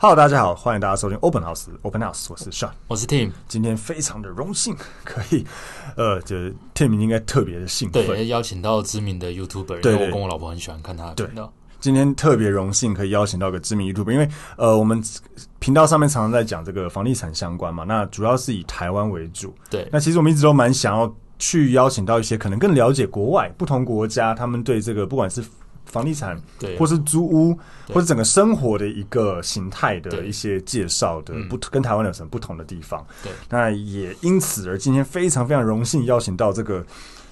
Hello，大家好，欢迎大家收听 Open House。Open House，我是 Sean，我是 Tim。今天非常的荣幸，可以，呃，就是 Tim 应该特别的兴奋，对，邀请到知名的 YouTuber，对，我跟我老婆很喜欢看他的频道。今天特别荣幸可以邀请到一个知名 YouTuber，因为呃，我们频道上面常常在讲这个房地产相关嘛，那主要是以台湾为主。对，那其实我们一直都蛮想要去邀请到一些可能更了解国外不同国家，他们对这个不管是。房地产，对，或是租屋，或者整个生活的一个形态的一些介绍的不，跟台湾有什么不同的地方？对，那也因此而今天非常非常荣幸邀请到这个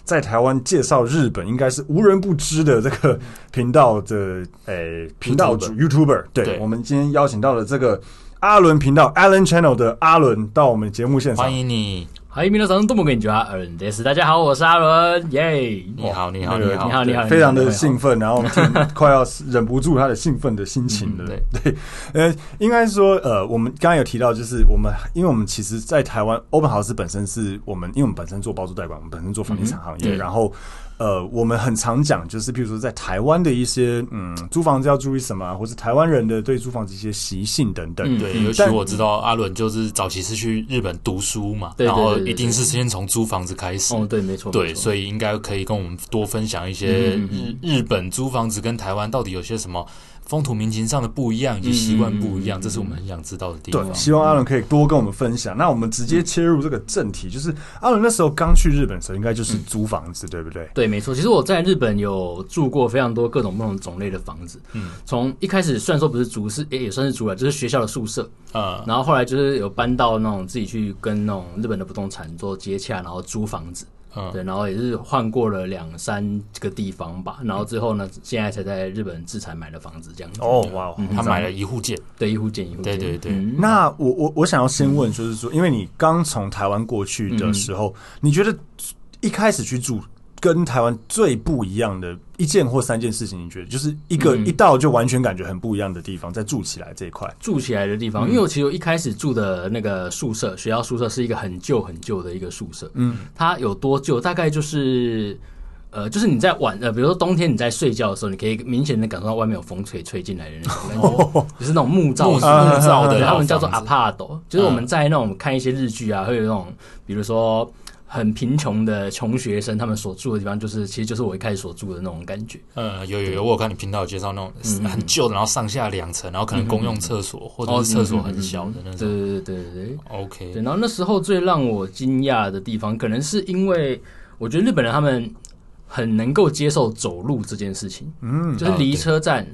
在台湾介绍日本应该是无人不知的这个频道的诶频道主 YouTuber，对，我们今天邀请到了这个阿伦频道 Alan Channel 的阿伦到我们节目现场，欢迎你。嗨，皆さんどうもこんにちは，阿伦です。大家好，我是阿伦，耶！你好，你好，你好，你好，你好，非常的兴奋，然后快要忍不住他的兴奋的心情了。对对，呃，应该说，呃，我们刚刚有提到，就是我们，因为我们其实，在台湾，Open House 本身是我们，因为我们本身做包租代管，我们本身做房地产行业，然后。 呃，我们很常讲，就是比如说在台湾的一些，嗯，租房子要注意什么，或是台湾人的对租房子一些习性等等。嗯、对，尤其我知道阿伦就是早期是去日本读书嘛，然后一定是先从租房子开始。哦，对，没错。对，所以应该可以跟我们多分享一些日日本租房子跟台湾到底有些什么。风土民情上的不一样以及习惯不一样，嗯，这是我们很想知道的地方。对，希望阿伦可以多跟我们分享。那我们直接切入这个正题，就是阿伦那时候刚去日本的时候，应该就是租房子，嗯，对不对？对，没错。其实我在日本有住过非常多各种不同种类的房子。嗯，从一开始虽然说不是租，是也也算是租了，就是学校的宿舍啊。然后后来就是有搬到那种自己去跟那种日本的不动产做接洽，然后租房子。嗯，对，然后也是换过了两三个地方吧，然后最后呢，现在才在日本自产买了房子这样子。哦，哇，嗯，他买了一户建，对，一户建，一户建，对对对。嗯，那我我我想要先问，就是说，因为你刚从台湾过去的时候，嗯，你觉得一开始去住？跟台湾最不一样的一件或三件事情，你觉得就是一个一到就完全感觉很不一样的地方，在住起来这一块，住起来的地方，因为我其实我一开始住的那个宿舍，学校宿舍是一个很旧很旧的一个宿舍，嗯，它有多旧？大概就是呃，就是你在晚呃，比如说冬天你在睡觉的时候，你可以明显的感受到外面有风吹吹进来的那种感觉，就是那种木造木造的，他们叫做阿帕斗，就是我们在那种看一些日剧啊，会有那种比如说。很贫穷的穷学生，他们所住的地方，就是其实就是我一开始所住的那种感觉。呃，有有有，我有看你频道有介绍那种很旧的，然后上下两层，然后可能公用厕所、嗯、或者是厕所很小的那种。对对对对对，OK。对，然后那时候最让我惊讶的地方，可能是因为我觉得日本人他们很能够接受走路这件事情。嗯，就是离车站。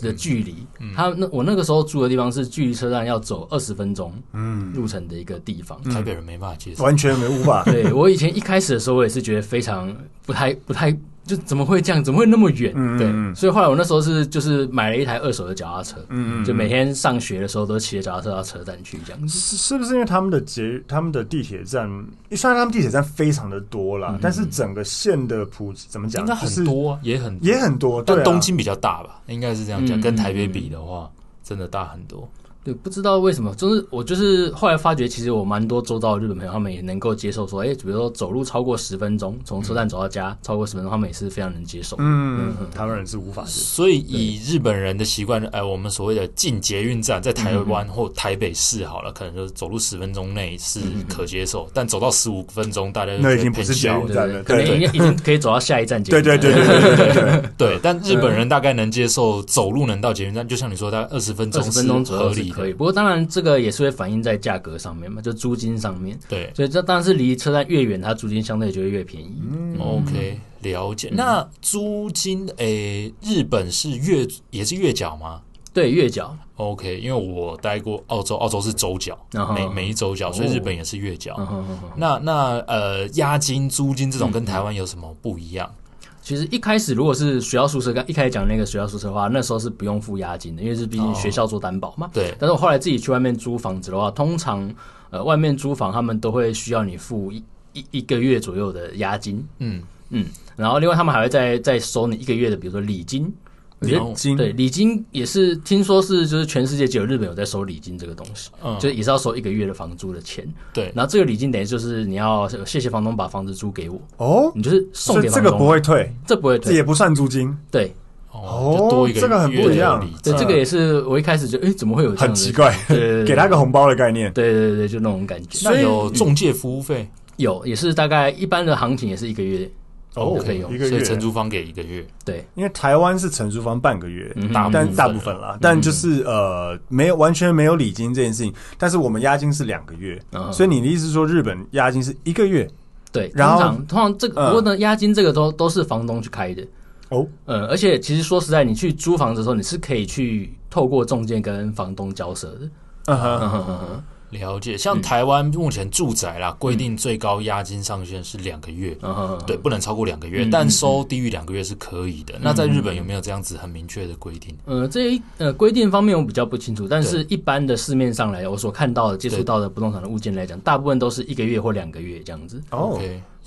的距离，他那我那个时候住的地方是距离车站要走二十分钟，嗯，路程的一个地方，台北人没办法接受，完全没无法。对，我以前一开始的时候，我也是觉得非常不太不太。就怎么会这样？怎么会那么远？嗯，对，所以后来我那时候是就是买了一台二手的脚踏车，嗯，就每天上学的时候都骑着脚踏车到车站去这样子。是是不是因为他们的捷他们的地铁站，虽然他们地铁站非常的多啦，但是整个县的普及怎么讲？应该很多，也很也很多，但东京比较大吧？应该是这样讲，跟台北比的话，真的大很多。对，不知道为什么，就是我就是后来发觉，其实我蛮多周遭的日本朋友，他们也能够接受说，哎，比如说走路超过十分钟，从车站走到家、嗯、超过十分钟，他们也是非常能接受。嗯，嗯台湾人是无法接受。所以以日本人的习惯，哎，我们所谓的进捷运站，在台湾或台北市好了，可能就是走路十分钟内是可接受，嗯、但走到十五分钟，大家就那已经不是捷运站了，可能已经已经可以走到下一站捷运站。对对对对对对对。对，但日本人大概能接受走路能到捷运站，就像你说，大概二十分钟，二十分钟合理可以。不过当然。这个也是会反映在价格上面嘛，就租金上面。对，所以这当然是离车站越远，它租金相对就会越便宜。嗯，OK，了解。那租金，诶，日本是月也是月缴吗？对，月缴。OK，因为我待过澳洲，澳洲是周缴，每每一周缴，所以日本也是月缴。那那呃，押金、租金这种跟台湾有什么不一样？其实一开始如果是学校宿舍，刚一开始讲那个学校宿舍的话，那时候是不用付押金的，因为是毕竟学校做担保嘛。对。但是我后来自己去外面租房子的话，通常呃外面租房他们都会需要你付一一一个月左右的押金。嗯嗯。然后另外他们还会再再收你一个月的，比如说礼金。礼金对礼金也是听说是就是全世界只有日本有在收礼金这个东西，嗯，就也是要收一个月的房租的钱。对，然后这个礼金等于就是你要谢谢房东把房子租给我哦，你就是送给房东，这个不会退，这不会退，这也不算租金。对，哦，多一个这个很不一样。对，这个也是我一开始就哎怎么会有很奇怪，给他个红包的概念。对对对，就那种感觉。那有中介服务费？有，也是大概一般的行情也是一个月。哦，可以用，所以承租方给一个月，对，因为台湾是承租方半个月，但大部分啦，但就是呃，没有完全没有礼金这件事情，但是我们押金是两个月，所以你的意思是说日本押金是一个月？对，然后通常这个不过呢，押金这个都都是房东去开的。哦，嗯，而且其实说实在，你去租房子的时候，你是可以去透过中介跟房东交涉的，嗯哼嗯哼。了解，像台湾目前住宅啦，规定最高押金上限是两个月，嗯对，不能超过两个月，但收低于两个月是可以的。那在日本有没有这样子很明确的规定？呃，这一呃规定方面我比较不清楚，但是一般的市面上来，我所看到的、接触到的不动产的物件来讲，大部分都是一个月或两个月这样子。哦，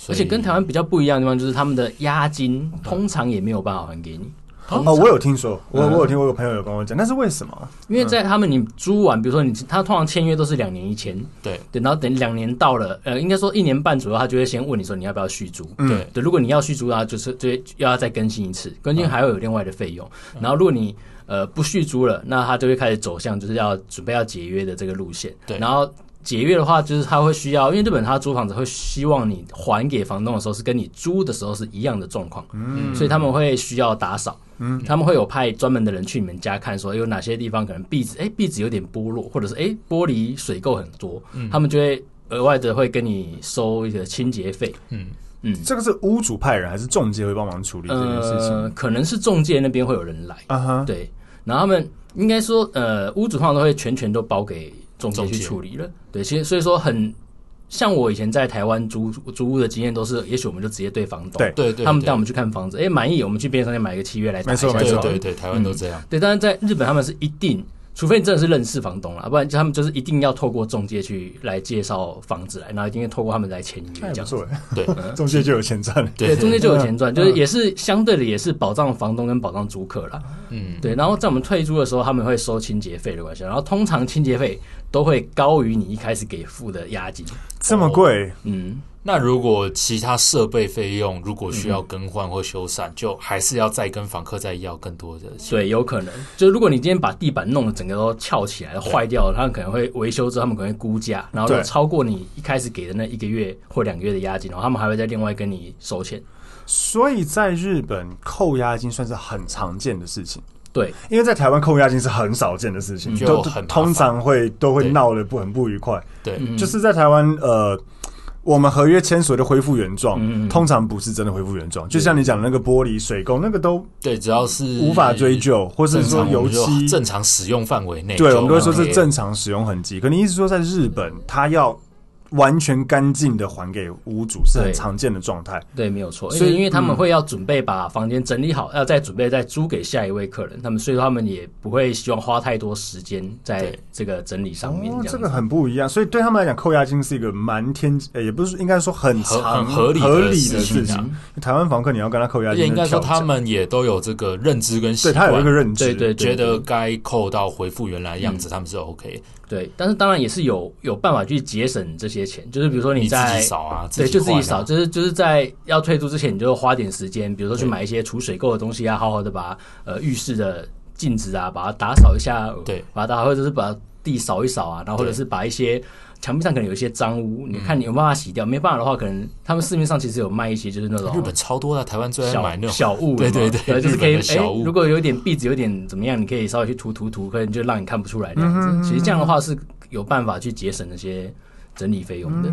而且跟台湾比较不一样的地方就是他们的押金通常也没有办法还给你。哦，我有听说，我我有听，我有朋友有跟我讲，那是为什么？因为在他们你租完，比如说你他通常签约都是两年一签，对。对，然后等两年到了，呃，应该说一年半左右，他就会先问你说你要不要续租，对。对，如果你要续租啊，就是就要再更新一次，更新还会有另外的费用。然后如果你呃不续租了，那他就会开始走向就是要准备要解约的这个路线，对，然后。解约的话，就是他会需要，因为日本他租房子会希望你还给房东的时候是跟你租的时候是一样的状况，嗯，所以他们会需要打扫，嗯，他们会有派专门的人去你们家看，说有哪些地方可能壁纸，哎，壁纸有点剥落，或者是哎玻璃水垢很多，嗯，他们就会额外的会跟你收一个清洁费，嗯。嗯，这个是屋主派人还是中介会帮忙处理这件事情？呃，可能是中介那边会有人来，啊哈，对，然后他们应该说，呃，屋主通常都会全权都包给。中介去处理了，对，其实所以说很像我以前在台湾租租屋的经验，都是也许我们就直接对房东，对对对，他们带我们去看房子，哎，满意，我们去便利商店买一个契约来打一下，没错没错，对对，台湾都这样，对，但是在日本他们是一定。除非你真的是认识房东了，不然就他们就是一定要透过中介去来介绍房子来，然后一定要透过他们来签约这样。对，中介就有钱赚。对，中介就有钱赚，就是也是相对的，也是保障房东跟保障租客啦。嗯，对。然后在我们退租的时候，他们会收清洁费的关系，然后通常清洁费都会高于你一开始给付的押金。这么贵？嗯。那如果其他设备费用如果需要更换或修缮，就还是要再跟房客再要更多的钱。对，有可能。就如果你今天把地板弄得整个都翘起来了、坏掉了，他们可能会维修之后，他们可能会估价，然后就超过你一开始给的那一个月或两个月的押金，然后他们还会再另外跟你收钱。所以在日本扣押金算是很常见的事情。对，因为在台湾扣押金是很少见的事情，就通常会都会闹得不很不愉快。对，就是在台湾呃。我们合约签署的恢复原状，嗯、通常不是真的恢复原状。就像你讲的那个玻璃水垢，那个都对，只要是无法追究，或是说油漆正常使用范围内，对，我们都会说是正常使用痕迹。可你意思说，在日本，他要。完全干净的还给屋主是很常见的状态，对，没有错。所以因为他们会要准备把房间整理好，要再准备再租给下一位客人，他们所以说他们也不会希望花太多时间在这个整理上面。这个很不一样，所以对他们来讲，扣押金是一个蛮天，也不是应该说很很合理合理的事情。台湾房客你要跟他扣押金，应该说他们也都有这个认知跟习惯，对他有一个认知，对对，觉得该扣到恢复原来样子，他们是 OK。对，但是当然也是有有办法去节省这些钱，就是比如说你在你自己扫啊，对，就自己扫，就是就是在要退租之前，你就花点时间，比如说去买一些储水垢的东西啊，好好的把呃浴室的镜子啊，把它打扫一下，对，把它打，或者是把地扫一扫啊，然后或者是把一些。墙壁上可能有一些脏污，你看你有办法洗掉，没办法的话，可能他们市面上其实有卖一些，就是那种日本超多的，台湾最爱买那种小物，对对对，就是可以哎，如果有点壁纸有点怎么样，你可以稍微去涂涂涂，可能就让你看不出来这样子。其实这样的话是有办法去节省那些。整理费用的，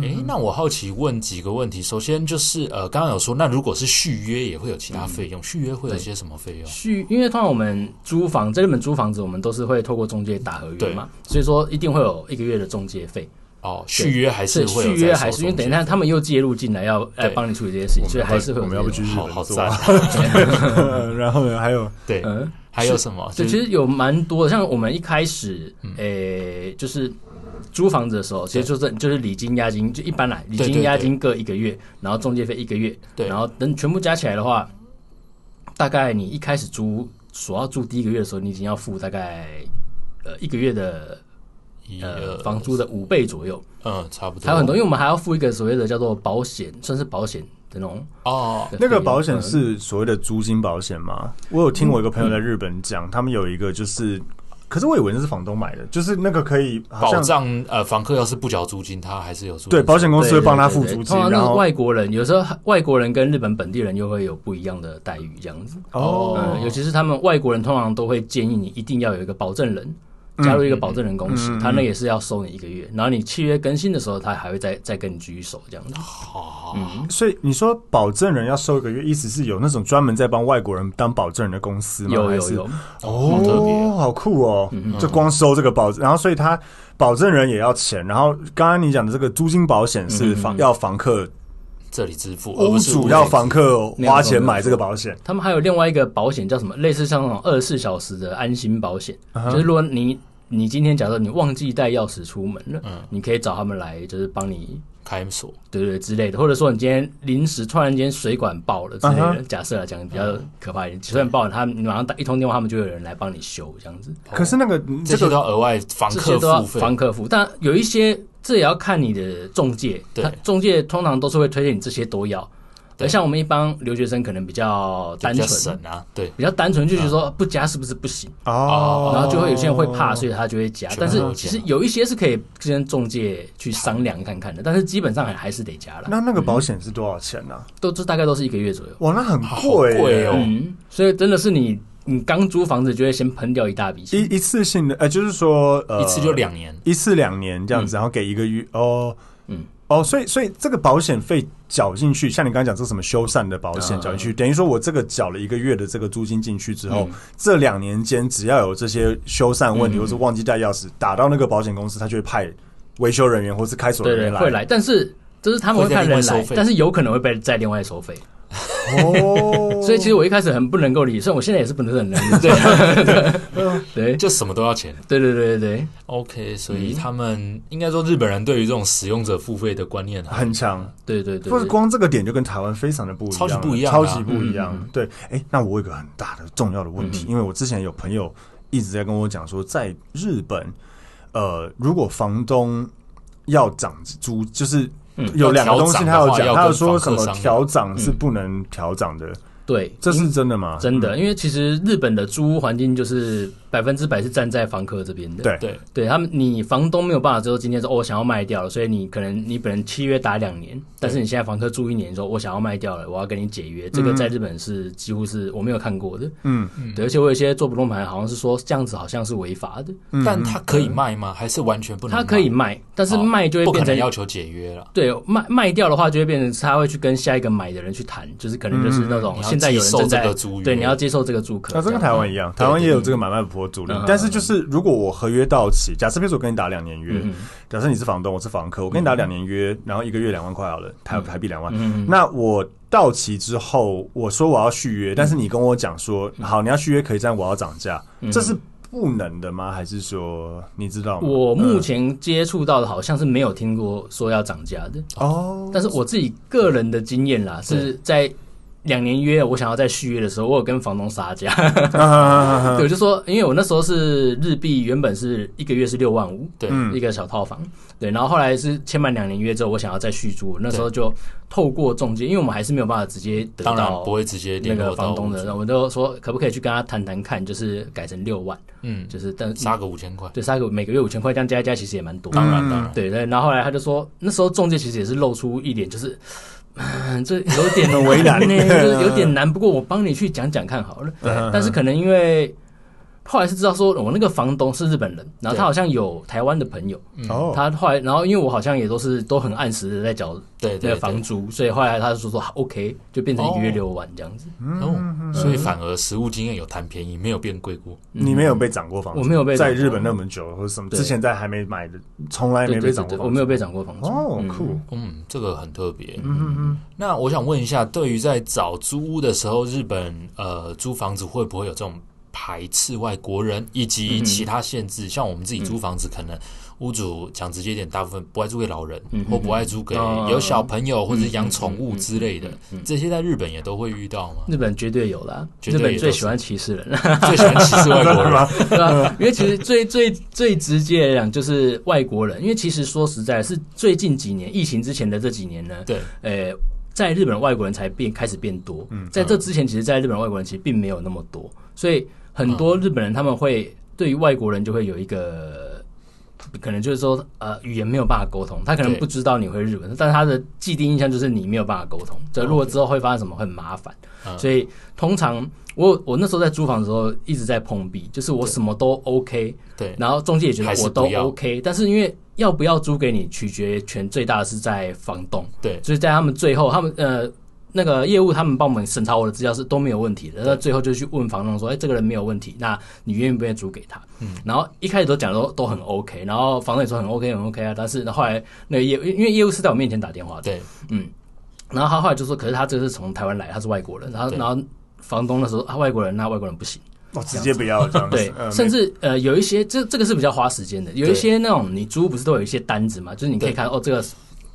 哎，那我好奇问几个问题。首先就是，呃，刚刚有说，那如果是续约，也会有其他费用？续约会有些什么费用？续，因为通常我们租房，在日本租房子，我们都是会透过中介打合约嘛，所以说一定会有一个月的中介费。哦，续约还是会续约还是因为等一下他们又介入进来要来帮你处理这些事情，所以还是会我们要不继续好好赞。然后呢，还有对，还有什么？就其实有蛮多的，像我们一开始诶，就是租房子的时候，其实就是就是礼金押金，就一般来礼金押金各一个月，然后中介费一个月，对，然后等全部加起来的话，大概你一开始租所要住第一个月的时候，你已经要付大概呃一个月的。呃，房租的五倍左右，嗯，差不多。还有很多，因为我们还要付一个所谓的叫做保险，算是保险的那种哦。那个保险是所谓的租金保险吗？我有听我一个朋友在日本讲，他们有一个就是，可是我以为那是房东买的，就是那个可以保障呃，房客要是不缴租金，他还是有租金。对，保险公司会帮他付租金。然后外国人有时候外国人跟日本本地人又会有不一样的待遇，这样子哦。尤其是他们外国人通常都会建议你一定要有一个保证人。加入一个保证人公司，他那也是要收你一个月，然后你契约更新的时候，他还会再再跟你继续收这样子。好，所以你说保证人要收一个月，意思是有那种专门在帮外国人当保证人的公司吗？有有有，哦，好酷哦！就光收这个保，然后所以他保证人也要钱，然后刚刚你讲的这个租金保险是房要房客。这里支付，屋主要房客花钱买这个保险。他们还有另外一个保险叫什么？类似像那种二十四小时的安心保险，就是如果你你今天假设你忘记带钥匙出门了，嗯，你可以找他们来，就是帮你开锁，对对之类的。或者说你今天临时突然间水管爆了之类的，假设来讲比较可怕一点，水管爆了，他你马上打一通电话，他们就有人来帮你修这样子。可是那个这个都要额外房客付费，房客付，但有一些。这也要看你的中介，他中介通常都是会推荐你这些都要。对，像我们一般留学生可能比较单纯啊，对，比较单纯，就觉得说不加是不是不行哦？然后就会有些人会怕，所以他就会加。但是其实有一些是可以跟中介去商量看看的，但是基本上还还是得加了。那那个保险是多少钱呢？都这大概都是一个月左右。哇，那很贵贵哦。嗯，所以真的是你。你刚租房子就会先喷掉一大笔钱，一一次性的，呃，就是说，呃，一次就两年，一次两年这样子，然后给一个月，哦，嗯，哦，所以所以这个保险费缴进去，像你刚刚讲这什么修缮的保险缴进去，等于说我这个缴了一个月的这个租金进去之后，这两年间只要有这些修缮问题，或是忘记带钥匙，打到那个保险公司，他就会派维修人员或是开锁人员来，会来，但是就是他们会派人来，但是有可能会被再另外收费。哦，所以其实我一开始很不能够理，虽然我现在也是不能很能 理。对，对，就什么都要钱。对对对对对。OK，所以他们应该说日本人对于这种使用者付费的观念很强。对对对，不是光这个点就跟台湾非常的不一样，超级不一样，超级不一样。对，哎，那我有个很大的重要的问题，因为我之前有朋友一直在跟我讲说，在日本，呃，如果房东要涨租，就是。有两个东西，他有讲，他有说什么调涨是不能调涨的。对，这是真的吗？真的，因为其实日本的租屋环境就是。百分之百是站在房客这边的，对。对。对，他们你房东没有办法之后，今天说我想要卖掉了，所以你可能你本人契约打两年，但是你现在房客住一年，说我想要卖掉了，我要跟你解约，这个在日本是几乎是我没有看过的，嗯。而且我有些做不动盘好像是说这样子好像是违法的，但他可以卖吗？还是完全不能？他可以卖，但是卖就会变成要求解约了。对，卖卖掉的话就会变成他会去跟下一个买的人去谈，就是可能就是那种现在有人正在租，对，你要接受这个租客，那这跟台湾一样，台湾也有这个买卖不破租赁，但是就。就是如果我合约到期，假设比如说我跟你打两年约，假设你是房东，我是房客，我跟你打两年约，然后一个月两万块好了，台台币两万。那我到期之后，我说我要续约，但是你跟我讲说，好，你要续约可以，但我要涨价，这是不能的吗？还是说你知道吗？我目前接触到的好像是没有听过说要涨价的哦，但是我自己个人的经验啦，是在。两年约，我想要再续约的时候，我有跟房东杀价。对，我就说，因为我那时候是日币，原本是一个月是六万五，对，一个小套房。对，然后后来是签满两年约之后，我想要再续租，那时候就透过中介，因为我们还是没有办法直接得到，不会直接那个房东的，然后我们都说可不可以去跟他谈谈看，就是改成六万，嗯，就是但杀个五千块，对，杀个每个月五千块，这样加一加其实也蛮多。当然，当然，对对。然后后来他就说，那时候中介其实也是露出一点就是。嗯，这有点为难 呢，就是有点难。不过我帮你去讲讲看好了。但是可能因为后来是知道说，我那个房东是日本人，然后他好像有台湾的朋友，哦，他后来，然后因为我好像也都是都很按时的在缴对那个房租，所以后来他就说说 OK，就变成一个月六万这样子，哦，所以反而实物经验有谈便宜，没有变贵过。你没有被涨过房租？我没有被在日本那么久，或者什么之前在还没买的，从来没被涨过，我没有被涨过房租。哦，酷，嗯，这个很特别。嗯嗯嗯。那我想问一下，对于在找租屋的时候，日本呃租房子会不会有这种？排斥外国人以及其他限制，嗯、像我们自己租房子，可能屋主讲直接一点，大部分不爱租给老人，嗯、或不爱租给有小朋友或者养宠物之类的。这些在日本也都会遇到吗？日本绝对有啦，日本最喜欢歧视人，最喜欢歧视外国人吗？对吧？因为其实最最最直接来讲就是外国人，因为其实说实在，是最近几年疫情之前的这几年呢，对，呃，在日本外国人才变开始变多。嗯，在这之前，其实，在日本外国人其实并没有那么多，所以。很多日本人他们会对于外国人就会有一个可能就是说呃语言没有办法沟通，他可能不知道你会日文，但是他的既定印象就是你没有办法沟通。这如果之后会发生什么会很麻烦，所以通常我我那时候在租房的时候一直在碰壁，就是我什么都 OK，对，然后中介也觉得我都 OK，但是因为要不要租给你取决权最大的是在房东，对，所以在他们最后他们呃。那个业务他们帮我们审查我的资料是都没有问题的，那最后就去问房东说：“哎，这个人没有问题，那你愿不愿意租给他？”嗯，然后一开始都讲的都都很 OK，然后房东也说很 OK 很 OK 啊，但是后来那个业因为业务是在我面前打电话的，对，嗯，然后他后来就说：“可是他这是从台湾来，他是外国人。”然后然后房东那时候啊，外国人那外国人不行，哦，直接不要这样对，甚至呃有一些这这个是比较花时间的，有一些那种你租不是都有一些单子嘛，就是你可以看哦这个。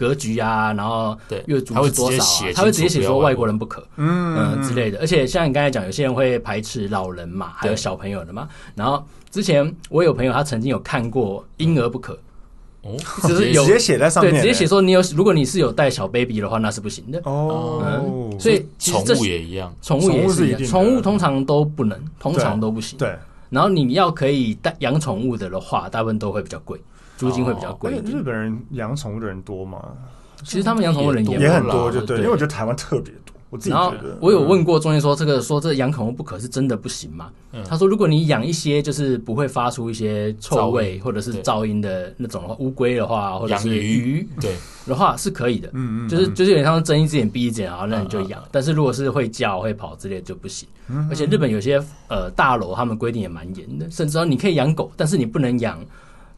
格局啊，然后对月租是多少啊？他会直接写说外国人不可，嗯嗯之类的。而且像你刚才讲，有些人会排斥老人嘛，还有小朋友的嘛。然后之前我有朋友，他曾经有看过婴儿不可，哦，就是有直接写在上面，对，直接写说你有，如果你是有带小 baby 的话，那是不行的。哦，所以宠物也一样，宠物也是一样，宠物通常都不能，通常都不行。对，然后你要可以带养宠物的的话，大部分都会比较贵。租金会比较贵。日本人养宠物的人多吗？其实他们养宠物的人也很多，就对。因为我觉得台湾特别多。我自己觉得，我有问过中介说，这个说这养宠物不可是真的不行吗？他说，如果你养一些就是不会发出一些臭味或者是噪音的那种乌龟的话，或者是鱼对的话是可以的。嗯嗯，就是就是有点像睁一只眼闭一只眼啊，那你就养。但是如果是会叫会跑之类就不行。而且日本有些呃大楼他们规定也蛮严的，甚至说你可以养狗，但是你不能养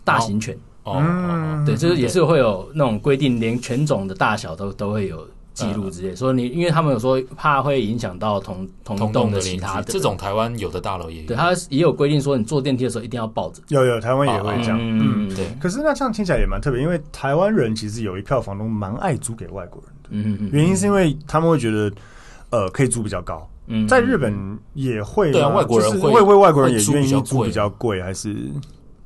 大型犬。哦，对，就是也是会有那种规定，连犬种的大小都都会有记录之类。说你，因为他们有说怕会影响到同同栋的其他的。这种台湾有的大楼也有，对，他也有规定说你坐电梯的时候一定要抱着。有有，台湾也会这样。嗯，对。可是那这样听起来也蛮特别，因为台湾人其实有一票房东蛮爱租给外国人的。嗯嗯。原因是因为他们会觉得，呃，可以租比较高。嗯。在日本也会，对啊，外国人会会为外国人也愿意租比较贵，还是？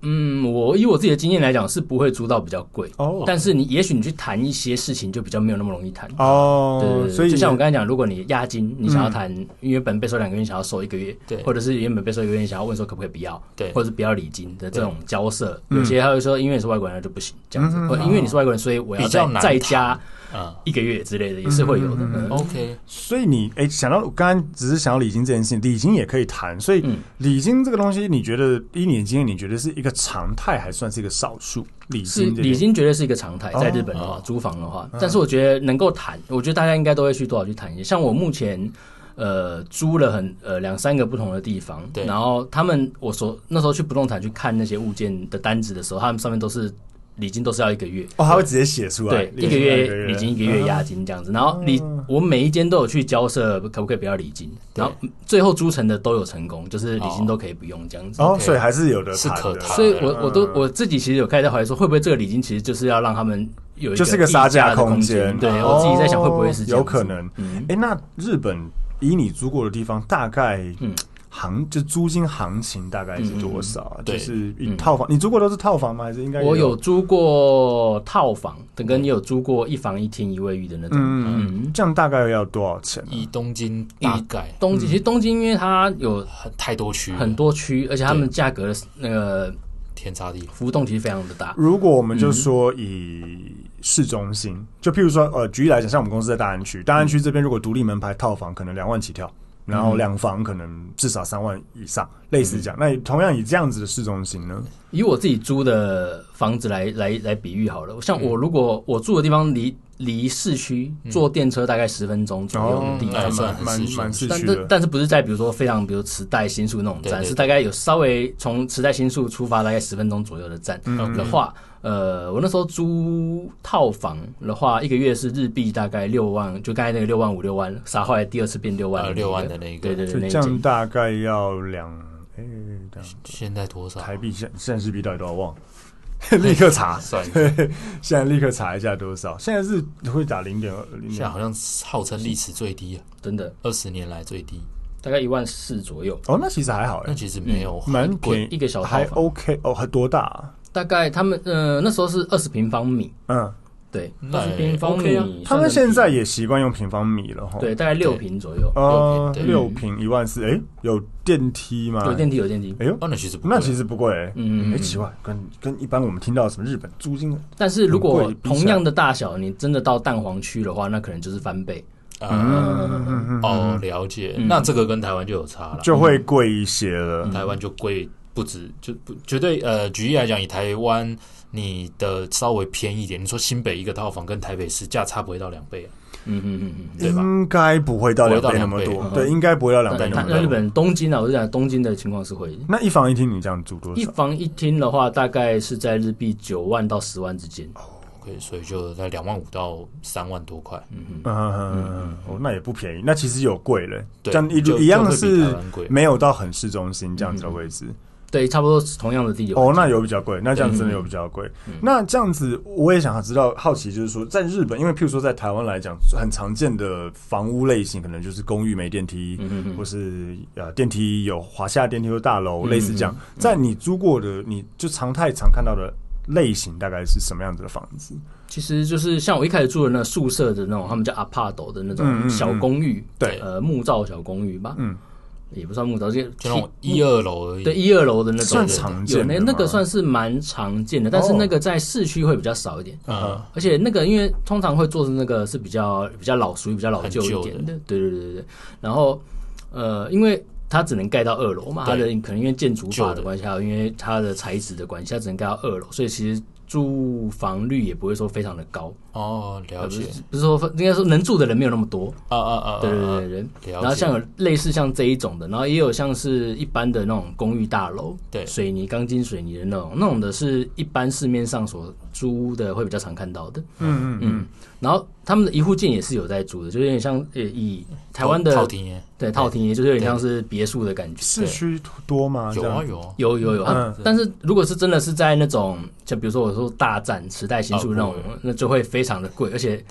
嗯，我以我自己的经验来讲，是不会租到比较贵。哦。但是你也许你去谈一些事情，就比较没有那么容易谈。哦。对，对，对，所以就像我刚才讲，如果你押金，你想要谈，因为原本被收两个月，想要收一个月，对，或者是原本被收一个月，想要问说可不可以不要，对，或者是不要礼金的这种交涉，有些他会说，因为你是外国人就不行，这样子，因为你是外国人，所以我要再再加。啊，一个月之类的也是会有的。OK，所以你哎，想到我刚刚只是想到礼金这件事情，礼金也可以谈。所以礼金这个东西，你觉得依你的经验，你觉得是一个常态，还算是一个少数？礼金礼金绝对是一个常态，在日本的话，租房的话。但是我觉得能够谈，我觉得大家应该都会去多少去谈一些。像我目前呃租了很呃两三个不同的地方，然后他们我所那时候去不动产去看那些物件的单子的时候，他们上面都是。礼金都是要一个月哦，他会直接写出来，对，一个月礼金，一个月押金这样子。然后礼，我每一间都有去交涉，可不可以不要礼金？然后最后租成的都有成功，就是礼金都可以不用这样子。哦，所以还是有的，是可谈。所以我我都我自己其实有开始在怀疑说，会不会这个礼金其实就是要让他们有一个就是个杀价空间？对，我自己在想会不会是？有可能。哎，那日本以你租过的地方，大概嗯。行就租金行情大概是多少啊？就是一套房，你租过都是套房吗？还是应该？我有租过套房，等跟你有租过一房一厅一卫浴的那种。嗯，这样大概要多少钱？以东京大概东京，其实东京因为它有很太多区，很多区，而且他们价格的那个天差地浮动其实非常的大。如果我们就说以市中心，就譬如说呃，举例来讲，像我们公司在大安区，大安区这边如果独立门牌套房可能两万起跳。然后两房可能至少三万以上，类似这样。那同样以这样子的市中心呢？以我自己租的房子来来来比喻好了，像我如果我住的地方离离市区坐电车大概十分钟左右的地方，算蛮蛮市区。但是但是不是在比如说非常比如池袋新宿那种站，是大概有稍微从池袋新宿出发大概十分钟左右的站的话。呃，我那时候租套房的话，一个月是日币大概六万，就刚才那个六万五六万，杀后来第二次变六万、那个，六万的那个，对对对，这样大概要两，哎、欸，现在多少？台币现现在日币到底多少？忘了，立刻查，算一下，现在立刻查一下多少？现在是会打零点二，现在好像号称历史最低啊，真的，二十年来最低，大概一万四左右。哦，那其实还好，那其实没有蛮贵，一个小时还 OK 哦，还多大、啊？大概他们呃那时候是二十平方米，嗯，对，二十平方米。他们现在也习惯用平方米了哈。对，大概六平左右。呃，六平一万四，哎，有电梯吗？有电梯，有电梯。哎呦，那其实那其实不贵，嗯，哎，奇怪，跟跟一般我们听到什么日本租金，但是如果同样的大小，你真的到蛋黄区的话，那可能就是翻倍。嗯，哦，了解。那这个跟台湾就有差了，就会贵一些了。台湾就贵。不止就不绝对呃，举例来讲，以台湾你的稍微便宜一点，你说新北一个套房跟台北市价差不会到两倍啊？嗯嗯嗯嗯，对吧？应该不会到两倍那么多，对，应该不会到两倍那么多。那日本东京啊，我就讲东京的情况是会。那一房一厅你这样租多少？一房一厅的话，大概是在日币九万到十万之间。OK，所以就在两万五到三万多块。嗯嗯嗯嗯，哦，那也不便宜。那其实有贵了，这样一一样是没有到很市中心这样子的位置。对，差不多是同样的地点。哦，那有比较贵，那这样真的有比较贵。嗯、那这样子，我也想要知道，好奇就是说，在日本，因为譬如说在台湾来讲，很常见的房屋类型，可能就是公寓没电梯，嗯、或是呃电梯有华夏电梯或大楼，类似这样。在你租过的，你就常态常看到的类型，大概是什么样子的房子？其实就是像我一开始住的那宿舍的那种，他们叫阿帕斗的那种小公寓，对，呃，木造小公寓吧。嗯。也不算木头，就就那种一二楼而已。对，一二楼的那种算常见，那那个算是蛮常见的，但是那个在市区会比较少一点。嗯，而且那个因为通常会做的那个是比较比较老，属于比较老旧一点的。对对对对对。然后呃，因为它只能盖到二楼嘛，它的可能因为建筑法的关系，还有因为它的材质的关系，它只能盖到二楼，所以其实。住房率也不会说非常的高。哦，了解，不是说应该说能住的人没有那么多。啊啊啊，对对对人，然后像有类似像这一种的，然后也有像是一般的那种公寓大楼，对，水泥钢筋水泥的那种，那种的是一般市面上所租屋的会比较常看到的，嗯嗯嗯，然后他们的一户建也是有在租的，就有点像呃以台湾的套厅耶，对套厅也，就是有点像是别墅的感觉，市区多吗？有啊有有有有，但是如果是真的是在那种，就比如说我。说大站时代新宿那种，那就会非常的贵，而且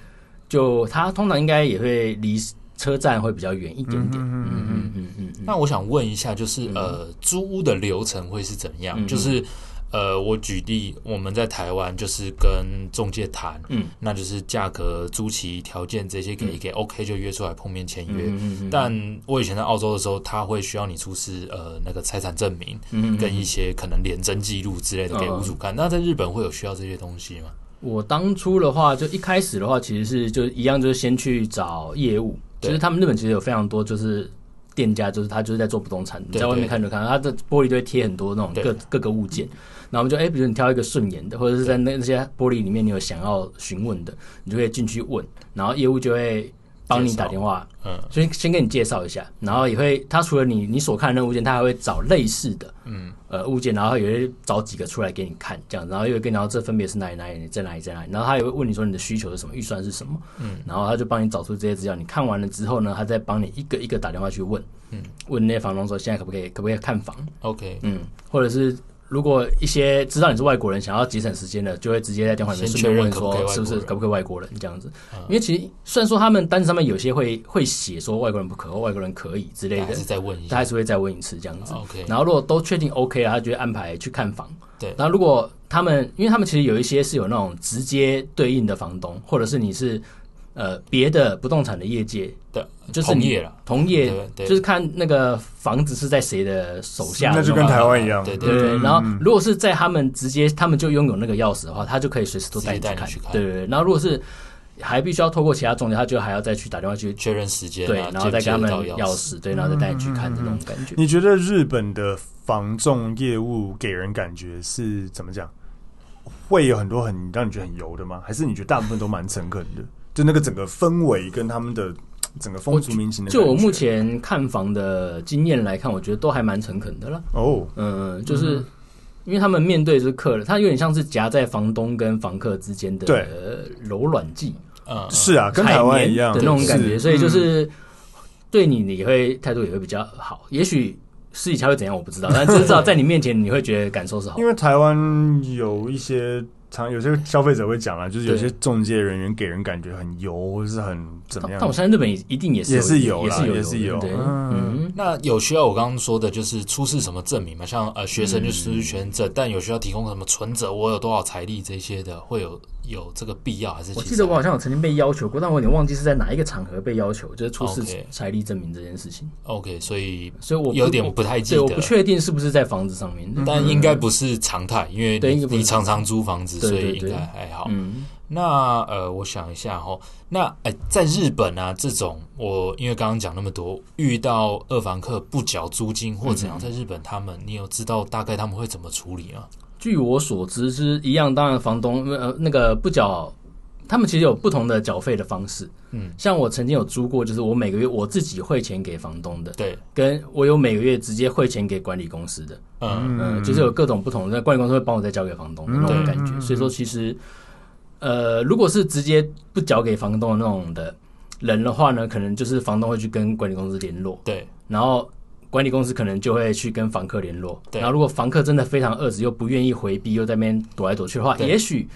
就它通常应该也会离车站会比较远一点点。嗯嗯嗯嗯。那我想问一下，就是呃，租屋的流程会是怎样？就是呃，我举例，我们在台湾就是跟中介谈，嗯，那就是价格、租期、条件这些给一给，OK 就约出来碰面签约。但我以前在澳洲的时候，他会需要你出示呃那个财产证明，跟一些可能廉征记录之类的给屋主看。那在日本会有需要这些东西吗？我当初的话，就一开始的话，其实是就一样，就是先去找业务。其实他们日本其实有非常多就是。店家就是他，就是在做不动产。你在外面看就看，他的玻璃都会贴很多那种各各个物件。然后我们就哎，比如你挑一个顺眼的，或者是在那那些玻璃里面你有想要询问的，你就可以进去问，然后业务就会帮你打电话，嗯，所以先给你介绍一下，然后也会他除了你你所看的那物件，他还会找类似的，嗯，呃物件，然后也会找几个出来给你看，这样，然后又会跟你聊这分别是哪里哪里在哪里在哪里，然后他也会问你说你的需求是什么，预算是什么，嗯，然后他就帮你找出这些资料，你看完了之后呢，他再帮你一个一个打电话去问。嗯，问那些房东说现在可不可以可不可以看房？OK，嗯，或者是如果一些知道你是外国人，想要节省时间的，就会直接在电话里面顺便问说是不是可不可以外国人这样子。因为其实虽然说他们单子上面有些会会写说外国人不可或外国人可以之类的，还是再问一下，他还是会再问一次这样子。OK，然后如果都确定 OK 了，他就会安排去看房。对，然后如果他们，因为他们其实有一些是有那种直接对应的房东，或者是你是。呃，别的不动产的业界的，就是你同业了，同业就是看那个房子是在谁的手下，那就跟台湾一样，对对对。然后如果是在他们直接，他们就拥有那个钥匙的话，他就可以随时都带你去看，对对对。然后如果是还必须要透过其他中介，他就还要再去打电话去确认时间，对，然后再给他们钥匙，对，然后再带你去看这种感觉。你觉得日本的房仲业务给人感觉是怎么讲？会有很多很让你觉得很油的吗？还是你觉得大部分都蛮诚恳的？就那个整个氛围跟他们的 整个风俗民情的，就我目前看房的经验来看，我觉得都还蛮诚恳的了。哦，嗯，就是。因为他们面对是客人，他有点像是夹在房东跟房客之间的柔软剂，嗯，是啊，跟台湾一样的那种感觉，所以就是对你你会态度也会比较好。也许私底下会怎样我不知道，但至少在你面前你会觉得感受是好。因为台湾有一些。常有些消费者会讲啊，就是有些中介人员给人感觉很油，或是很怎么样？但我相信日本一定也是也是有，也是有，也是有。嗯，那有需要我刚刚说的，就是出示什么证明吗？像呃，学生就出示学生证，但有需要提供什么存折，我有多少财力这些的，会有。有这个必要还是？我记得我好像有曾经被要求过，但我有点忘记是在哪一个场合被要求，就是出示财力证明这件事情。OK，所以所以我有点不太记得，我不确定是不是在房子上面，但应该不是常态，因为你常常租房子，所以应该还好。嗯，那呃，我想一下哈，那哎，在日本啊，这种我因为刚刚讲那么多，遇到二房客不缴租金或怎样，在日本他们，你有知道大概他们会怎么处理吗？据我所知是一样，当然房东呃那个不缴，他们其实有不同的缴费的方式。嗯，像我曾经有租过，就是我每个月我自己汇钱给房东的，对，跟我有每个月直接汇钱给管理公司的，嗯嗯，就是有各种不同的，管理公司会帮我再交给房东的那种感觉。所以说，其实呃，如果是直接不缴给房东的那种的人的话呢，可能就是房东会去跟管理公司联络，对，然后。管理公司可能就会去跟房客联络，然后如果房客真的非常饿死，又不愿意回避，又在那边躲来躲去的话，也许。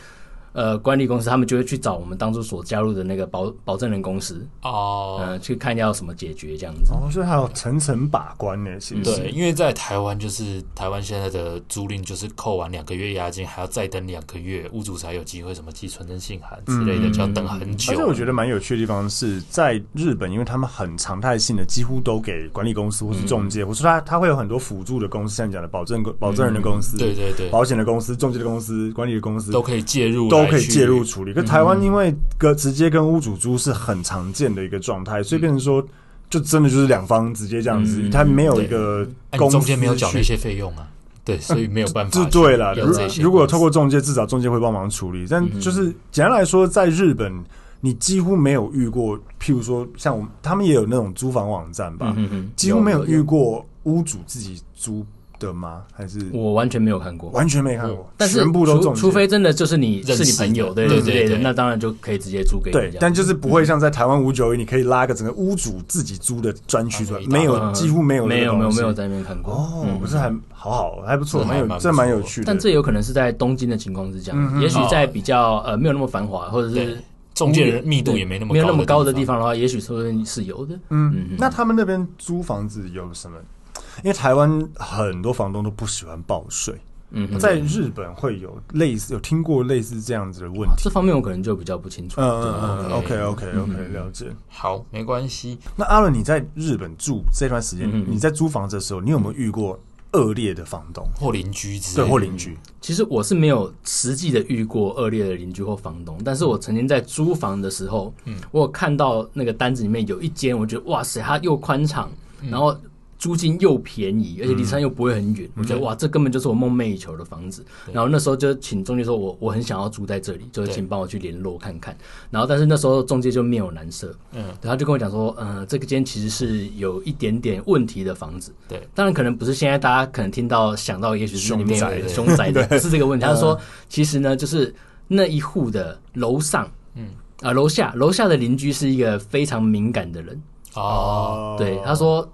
呃，管理公司他们就会去找我们当初所加入的那个保保证人公司哦，嗯、呃，去看要怎么解决这样子。哦，所以还有层层把关呢，是不是。对，因为在台湾就是台湾现在的租赁就是扣完两个月押金，还要再等两个月，屋主才有机会什么寄存证信函之类的，就要等很久。而且我觉得蛮有趣的地方是在日本，因为他们很常态性的几乎都给管理公司或是中介，嗯、或是他他会有很多辅助的公司，像你讲的保证保证人的公司，嗯、对对对，保险的公司、中介的公司、管理的公司都可以介入。都可以介入处理，可台湾因为跟直接跟屋主租是很常见的一个状态，所以变成说，就真的就是两方直接这样子，他没有一个中间没有缴那些费用啊，对，所以没有办法。就对了，如如果透过中介，至少中介会帮忙处理。但就是简单来说，在日本，你几乎没有遇过，譬如说像我们，他们也有那种租房网站吧，几乎没有遇过屋主自己租。的吗？还是我完全没有看过，完全没看过。但是全部都除除非真的就是你是你朋友，对对对，那当然就可以直接租给你。对，但就是不会像在台湾五九一，你可以拉个整个屋主自己租的专区出来，没有，几乎没有，没有，没有，没有在那边看过。哦，不是还好好，还不错，蛮有，这蛮有趣的。但这有可能是在东京的情况之下，也许在比较呃没有那么繁华，或者是中介人密度也没那么没有那么高的地方的话，也许说是有的。嗯，那他们那边租房子有什么？因为台湾很多房东都不喜欢报税，嗯，在日本会有类似有听过类似这样子的问题，这方面我可能就比较不清楚。嗯嗯嗯，OK OK OK，了解。好，没关系。那阿伦，你在日本住这段时间，你在租房子的时候，你有没有遇过恶劣的房东或邻居之类？对，或邻居。其实我是没有实际的遇过恶劣的邻居或房东，但是我曾经在租房的时候，嗯，我有看到那个单子里面有一间，我觉得哇塞，它又宽敞，然后。租金又便宜，而且离山又不会很远，我觉得哇，这根本就是我梦寐以求的房子。然后那时候就请中介说，我我很想要住在这里，就是请帮我去联络看看。然后但是那时候中介就面有难色，嗯，然后就跟我讲说，呃，这个间其实是有一点点问题的房子。对，当然可能不是现在大家可能听到想到，也许是里面有凶宅的，是这个问题。他说，其实呢，就是那一户的楼上，嗯啊，楼下楼下的邻居是一个非常敏感的人。哦，对，他说。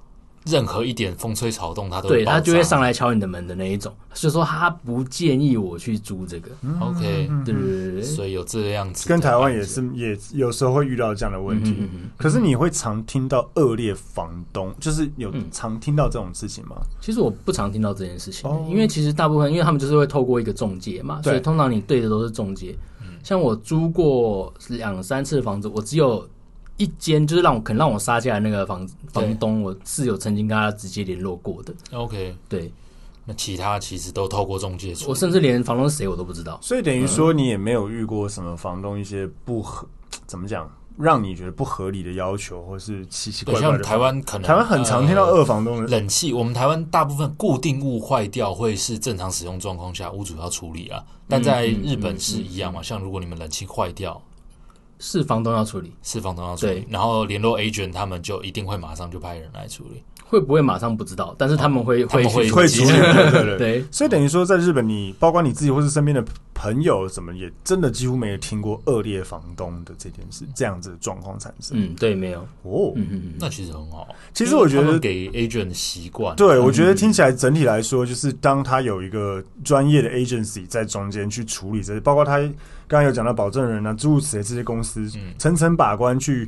任何一点风吹草动，他都对他就会上来敲你的门的那一种，所以说他不建议我去租这个。OK，对对对，所以有这样子，跟台湾也是，也有时候会遇到这样的问题。可是你会常听到恶劣房东，就是有常听到这种事情吗？其实我不常听到这件事情，因为其实大部分，因为他们就是会透过一个中介嘛，所以通常你对的都是中介。像我租过两三次房子，我只有。一间就是让我肯让我杀价的那个房房东，我是有曾经跟他直接联络过的。OK，对，那其他其实都透过中介，我甚至连房东是谁我都不知道。所以等于说你也没有遇过什么房东一些不合，怎么讲？让你觉得不合理的要求，或是奇奇怪怪的。像台湾可能台湾很常听到二房东冷气，我们台湾大部分固定物坏掉会是正常使用状况下屋主要处理啊，但在日本是一样嘛？像如果你们冷气坏掉，是房东要处理，是房东要处理，然后联络 agent，他们就一定会马上就派人来处理。会不会马上不知道，但是他们会、哦、会会会处理，对对对，对。所以等于说，在日本，你包括你自己或是身边的朋友，什么也真的几乎没有听过恶劣房东的这件事，这样子的状况产生。嗯，对，没有。哦，嗯嗯，那其实很好。其实我觉得给 agent 习惯，对，我觉得听起来整体来说，就是当他有一个专业的 agency 在中间去处理这些，包括他刚刚有讲到保证人啊、诸如此类这些公司层层把关去。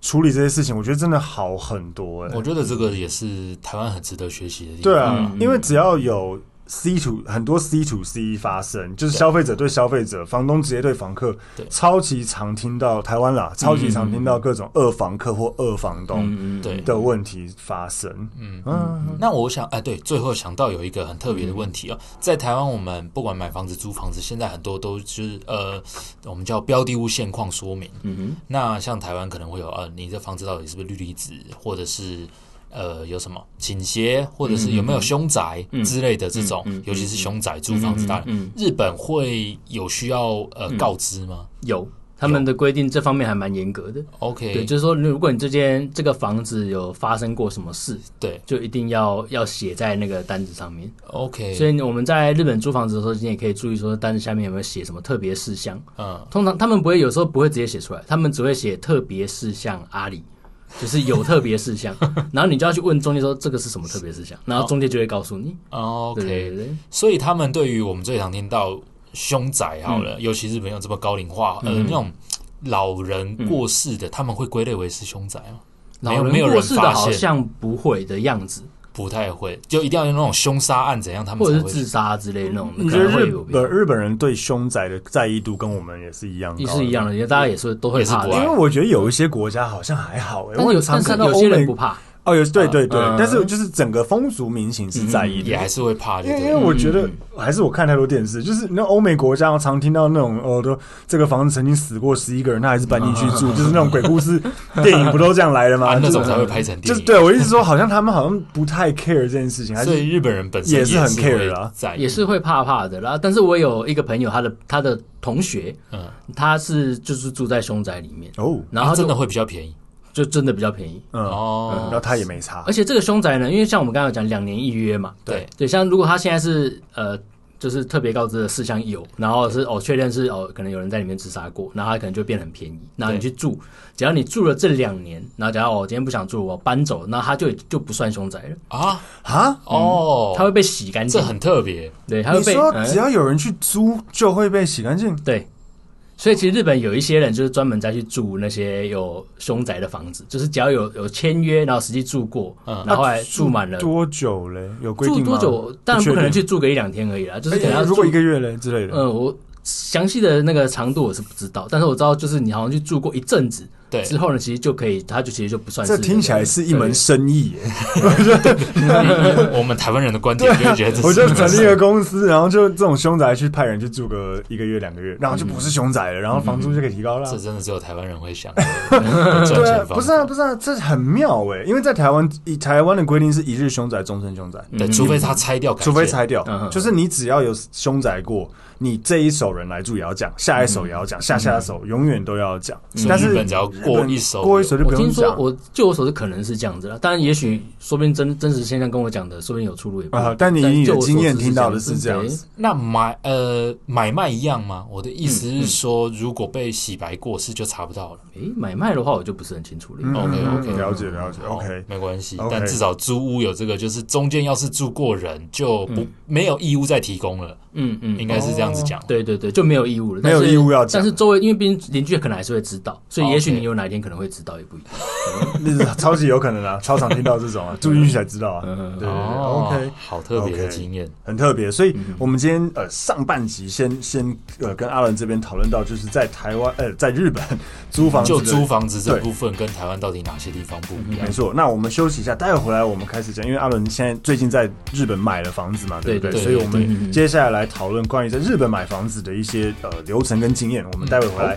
处理这些事情，我觉得真的好很多哎、欸。我觉得这个也是台湾很值得学习的地方。对啊，因为只要有。C to 很多 C to C 发生，就是消费者对消费者，房东直接对房客，对，超级常听到台湾啦，超级常听到各种二房客或二房东对的问题发生。嗯嗯，那我想，哎，对，最后想到有一个很特别的问题哦，在台湾，我们不管买房子、租房子，现在很多都是呃，我们叫标的物现况说明。嗯哼，那像台湾可能会有呃，你这房子到底是不是氯离子，或者是。呃，有什么倾斜，或者是有没有凶宅之类的这种，尤其是凶宅租房子大，大、嗯嗯、日本会有需要呃告知吗？有，他们的规定这方面还蛮严格的。OK，对，就是说，如果你这间这个房子有发生过什么事，对，就一定要要写在那个单子上面。OK，所以我们在日本租房子的时候，你也可以注意说单子下面有没有写什么特别事项。嗯，通常他们不会，有时候不会直接写出来，他们只会写特别事项阿里。就是有特别事项，然后你就要去问中介说这个是什么特别事项，然后中介就会告诉你。哦、OK，对对对，所以他们对于我们最常听到凶宅好了，嗯、尤其是没有这么高龄化，呃，那种老人过世的，嗯、他们会归类为是凶宅吗？老人过世的好像不会的样子。不太会，就一定要用那种凶杀案怎样，他们或者是自杀之类的那种。你觉得日本日本人对凶宅的在意度跟我们也是一样的？也是一样的，因为大家也是都会怕。因为我觉得有一些国家好像还好，但是有常看到有些人不怕。哦，有对对对，但是就是整个风俗民情是在意的，也还是会怕的。因为因为我觉得还是我看太多电视，就是那欧美国家常听到那种哦，都这个房子曾经死过十一个人，他还是搬进去住，就是那种鬼故事电影不都这样来的吗？那种才会拍成电影。就是对我意思说，好像他们好像不太 care 这件事情，所以日本人本身也是很 care 啊，也是会怕怕的啦。但是我有一个朋友，他的他的同学，嗯，他是就是住在凶宅里面哦，然后真的会比较便宜。就真的比较便宜，嗯。哦，然后他也没差，而且这个凶宅呢，因为像我们刚刚讲两年一约嘛，对。对，像如果他现在是呃，就是特别告知的事项有，然后是哦确认是哦，可能有人在里面自杀过，然后他可能就变得很便宜，然后你去住，只要你住了这两年，然后假如哦今天不想住，我搬走，那他就就不算凶宅了。啊？啊？哦，他会被洗干净，这很特别，对，他会被说只要有人去租就会被洗干净，对。所以其实日本有一些人就是专门再去住那些有凶宅的房子，就是只要有有签约，然后实际住过，嗯，然后还住满了多久嘞？有规定吗？住多久？当然不可能去住个一两天而已啦，就是可能如果一个月嘞之类的。嗯，我详细的那个长度我是不知道，但是我知道就是你好像去住过一阵子。对，之后呢，其实就可以，他就其实就不算是。这听起来是一门生意耶。我们台湾人的观点就觉得，我就成立一个公司，然后就这种凶宅去派人去住个一个月两个月，然后就不是凶宅了，然后房租就可以提高了。这真的只有台湾人会想。对，不是啊，不是啊，这很妙哎，因为在台湾，以台湾的规定是一日凶宅，终身凶宅。对，除非他拆掉，除非拆掉，就是你只要有凶宅过。你这一手人来住也要讲，下一手也要讲，下下手永远都要讲。但是日本只要过一手，过一手就不用讲。我听说，我就我所知可能是这样子了。当然，也许说不定真真实现象跟我讲的，说不定有出入也不。啊，但你你的经验听到的是这样子。那买呃买卖一样吗？我的意思是说，如果被洗白过世就查不到了。诶，买卖的话我就不是很清楚了。OK OK，了解了解。OK，没关系。但至少租屋有这个，就是中间要是住过人，就不没有义务再提供了。嗯嗯，应该是这样子讲。对对对。就没有义务了，没有义务要讲。但是周围，因为毕竟邻居可能还是会知道，所以也许你有哪一天可能会知道，也不一定。那超级有可能啊，超常听到这种啊，住进去才知道啊。嗯对，OK，好特别的经验，很特别。所以我们今天呃上半集先先呃跟阿伦这边讨论到，就是在台湾呃在日本租房子，就租房子这部分跟台湾到底哪些地方不一样？没错。那我们休息一下，待会回来我们开始讲，因为阿伦现在最近在日本买了房子嘛，对不对？所以我们接下来来讨论关于在日本买房子的。一些呃流程跟经验，我们待会回来。